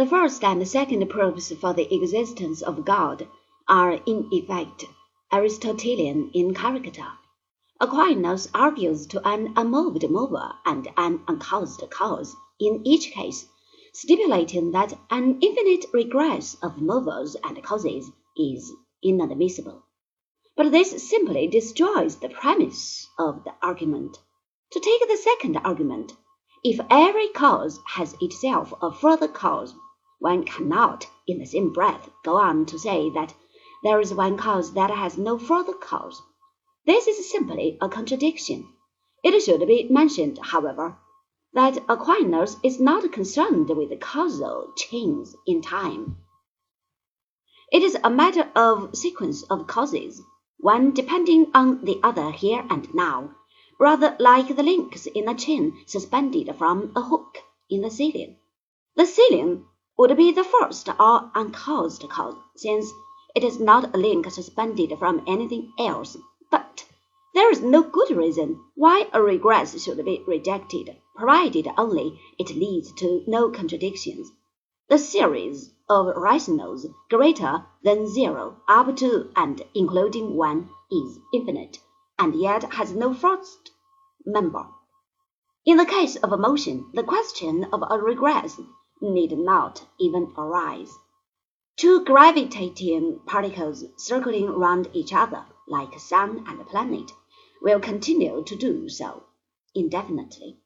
The first and second proofs for the existence of God are in effect Aristotelian in character. Aquinas argues to an unmoved mover and an uncaused cause in each case, stipulating that an infinite regress of movers and causes is inadmissible. But this simply destroys the premise of the argument. To take the second argument, if every cause has itself a further cause, one cannot in the same breath go on to say that there is one cause that has no further cause. This is simply a contradiction. It should be mentioned, however, that Aquinas is not concerned with causal chains in time. It is a matter of sequence of causes, one depending on the other here and now, rather like the links in a chain suspended from a hook in the ceiling. The ceiling would be the first or uncaused cause, since it is not a link suspended from anything else. But there is no good reason why a regress should be rejected, provided only it leads to no contradictions. The series of rationals greater than zero up to and including one is infinite, and yet has no first member. In the case of a motion, the question of a regress need not even arise. Two gravitating particles circling round each other, like sun and planet, will continue to do so indefinitely.